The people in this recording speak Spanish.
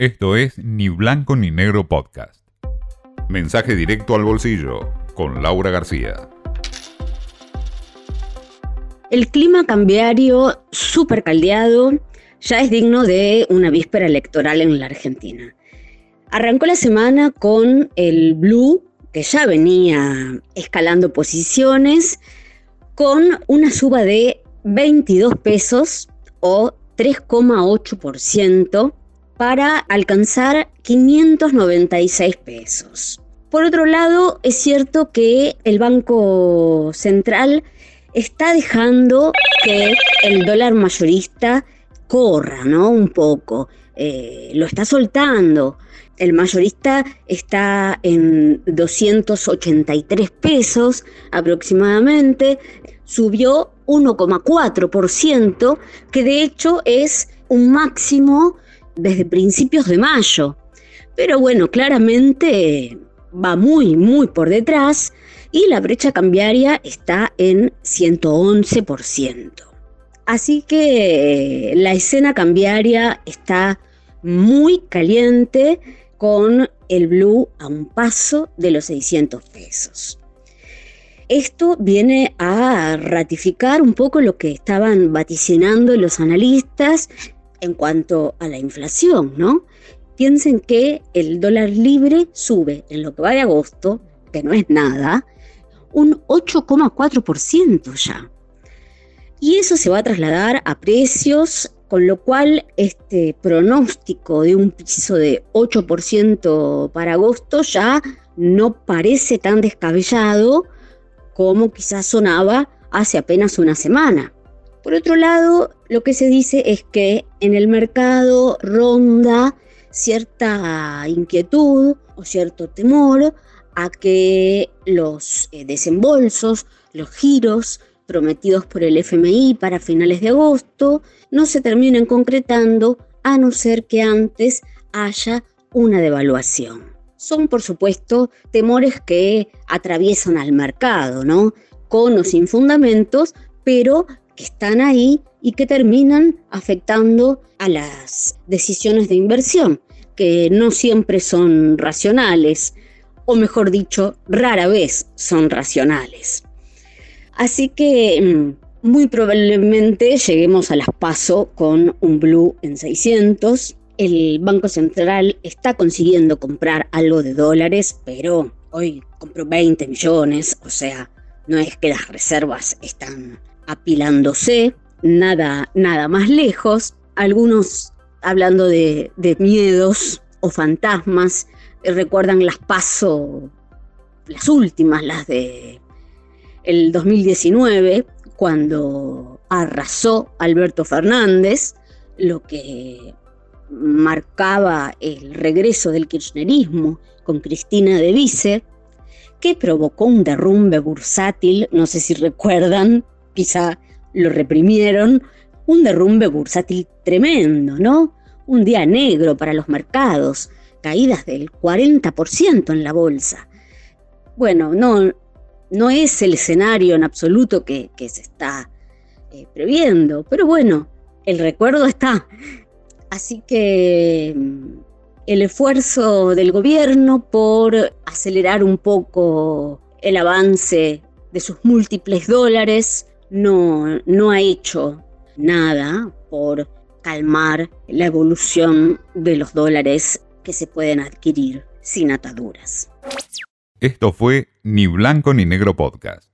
Esto es Ni Blanco ni Negro Podcast. Mensaje directo al bolsillo con Laura García. El clima cambiario súper caldeado ya es digno de una víspera electoral en la Argentina. Arrancó la semana con el blue, que ya venía escalando posiciones, con una suba de 22 pesos o 3,8% para alcanzar 596 pesos. Por otro lado, es cierto que el Banco Central está dejando que el dólar mayorista corra, ¿no? Un poco. Eh, lo está soltando. El mayorista está en 283 pesos aproximadamente. Subió 1,4%, que de hecho es un máximo desde principios de mayo. Pero bueno, claramente va muy, muy por detrás y la brecha cambiaria está en 111%. Así que la escena cambiaria está muy caliente con el blue a un paso de los 600 pesos. Esto viene a ratificar un poco lo que estaban vaticinando los analistas en cuanto a la inflación, ¿no? Piensen que el dólar libre sube en lo que va de agosto, que no es nada, un 8,4% ya. Y eso se va a trasladar a precios, con lo cual este pronóstico de un piso de 8% para agosto ya no parece tan descabellado como quizás sonaba hace apenas una semana. Por otro lado, lo que se dice es que en el mercado ronda cierta inquietud o cierto temor a que los eh, desembolsos, los giros prometidos por el FMI para finales de agosto no se terminen concretando a no ser que antes haya una devaluación son por supuesto temores que atraviesan al mercado, ¿no? Con o sin fundamentos, pero que están ahí y que terminan afectando a las decisiones de inversión, que no siempre son racionales, o mejor dicho, rara vez son racionales. Así que mm, muy probablemente lleguemos a las PASO con un blue en 600, el Banco Central está consiguiendo comprar algo de dólares, pero hoy compró 20 millones, o sea, no es que las reservas están apilándose, nada, nada más lejos. Algunos hablando de, miedos o fantasmas, recuerdan las paso, las últimas, las de el 2019, cuando arrasó Alberto Fernández, lo que marcaba el regreso del kirchnerismo con Cristina de Vice, que provocó un derrumbe bursátil, no sé si recuerdan, quizá lo reprimieron, un derrumbe bursátil tremendo, ¿no? Un día negro para los mercados, caídas del 40% en la bolsa. Bueno, no, no es el escenario en absoluto que, se está eh, previendo, pero bueno, el recuerdo está. Así que mm, el esfuerzo del gobierno por acelerar un poco el avance de sus múltiples dólares no, no ha hecho nada por calmar la evolución de los dólares que se pueden adquirir sin ataduras. Esto fue Ni Blanco ni Negro Podcast.